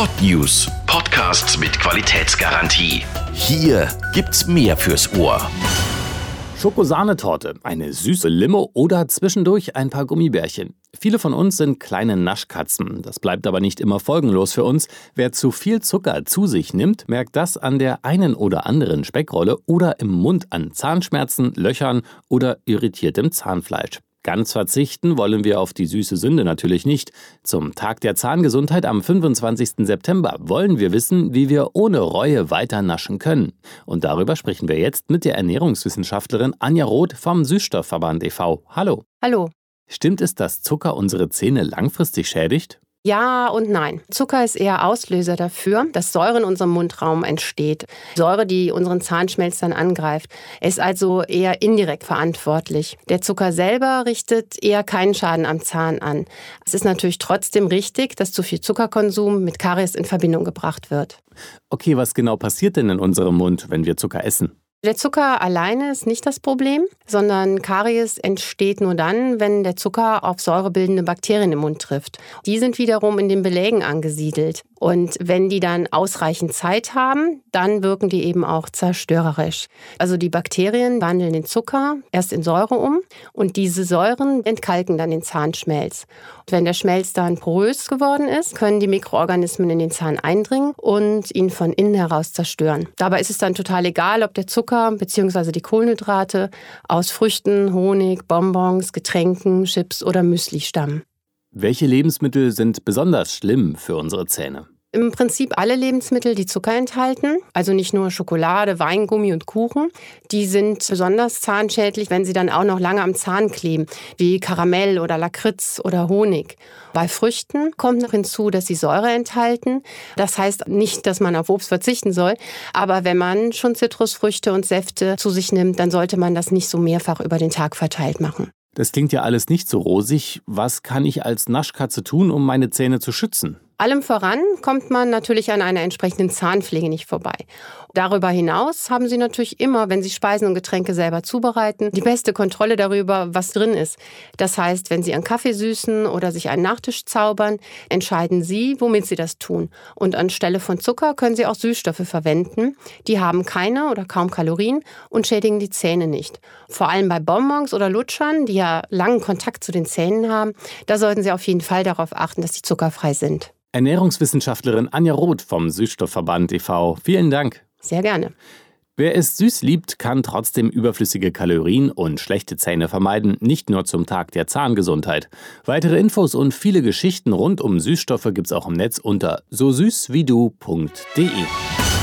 Podnews. Podcasts mit Qualitätsgarantie. Hier gibt's mehr fürs Ohr. Schokosahnetorte, eine süße Limo oder zwischendurch ein paar Gummibärchen. Viele von uns sind kleine Naschkatzen. Das bleibt aber nicht immer folgenlos für uns. Wer zu viel Zucker zu sich nimmt, merkt das an der einen oder anderen Speckrolle oder im Mund an Zahnschmerzen, Löchern oder irritiertem Zahnfleisch. Ganz verzichten wollen wir auf die süße Sünde natürlich nicht. Zum Tag der Zahngesundheit am 25. September wollen wir wissen, wie wir ohne Reue weiter naschen können. Und darüber sprechen wir jetzt mit der Ernährungswissenschaftlerin Anja Roth vom Süßstoffverband e.V. Hallo. Hallo. Stimmt es, dass Zucker unsere Zähne langfristig schädigt? Ja und nein. Zucker ist eher Auslöser dafür, dass Säure in unserem Mundraum entsteht. Säure, die unseren Zahnschmelz dann angreift. Ist also eher indirekt verantwortlich. Der Zucker selber richtet eher keinen Schaden am Zahn an. Es ist natürlich trotzdem richtig, dass zu viel Zuckerkonsum mit Karies in Verbindung gebracht wird. Okay, was genau passiert denn in unserem Mund, wenn wir Zucker essen? Der Zucker alleine ist nicht das Problem, sondern Karies entsteht nur dann, wenn der Zucker auf säurebildende Bakterien im Mund trifft. Die sind wiederum in den Belägen angesiedelt. Und wenn die dann ausreichend Zeit haben, dann wirken die eben auch zerstörerisch. Also die Bakterien wandeln den Zucker erst in Säure um und diese Säuren entkalken dann den Zahnschmelz. Und wenn der Schmelz dann porös geworden ist, können die Mikroorganismen in den Zahn eindringen und ihn von innen heraus zerstören. Dabei ist es dann total egal, ob der Zucker bzw. die Kohlenhydrate aus Früchten, Honig, Bonbons, Getränken, Chips oder Müsli stammen. Welche Lebensmittel sind besonders schlimm für unsere Zähne? Im Prinzip alle Lebensmittel, die Zucker enthalten, also nicht nur Schokolade, Weingummi und Kuchen, die sind besonders zahnschädlich, wenn sie dann auch noch lange am Zahn kleben, wie Karamell oder Lakritz oder Honig. Bei Früchten kommt noch hinzu, dass sie Säure enthalten. Das heißt nicht, dass man auf Obst verzichten soll, aber wenn man schon Zitrusfrüchte und Säfte zu sich nimmt, dann sollte man das nicht so mehrfach über den Tag verteilt machen. Das klingt ja alles nicht so rosig. Was kann ich als Naschkatze tun, um meine Zähne zu schützen? Allem voran kommt man natürlich an einer entsprechenden Zahnpflege nicht vorbei. Darüber hinaus haben Sie natürlich immer, wenn Sie Speisen und Getränke selber zubereiten, die beste Kontrolle darüber, was drin ist. Das heißt, wenn Sie einen Kaffee süßen oder sich einen Nachtisch zaubern, entscheiden Sie, womit Sie das tun. Und anstelle von Zucker können Sie auch Süßstoffe verwenden. Die haben keine oder kaum Kalorien und schädigen die Zähne nicht. Vor allem bei Bonbons oder Lutschern, die ja langen Kontakt zu den Zähnen haben, da sollten Sie auf jeden Fall darauf achten, dass sie zuckerfrei sind. Ernährungswissenschaftlerin Anja Roth vom Süßstoffverband e.V. Vielen Dank. Sehr gerne. Wer es süß liebt, kann trotzdem überflüssige Kalorien und schlechte Zähne vermeiden, nicht nur zum Tag der Zahngesundheit. Weitere Infos und viele Geschichten rund um Süßstoffe gibt's auch im Netz unter so süß wie du.de.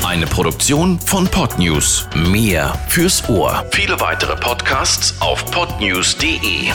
Eine Produktion von Podnews. Mehr fürs Ohr. Viele weitere Podcasts auf podnews.de.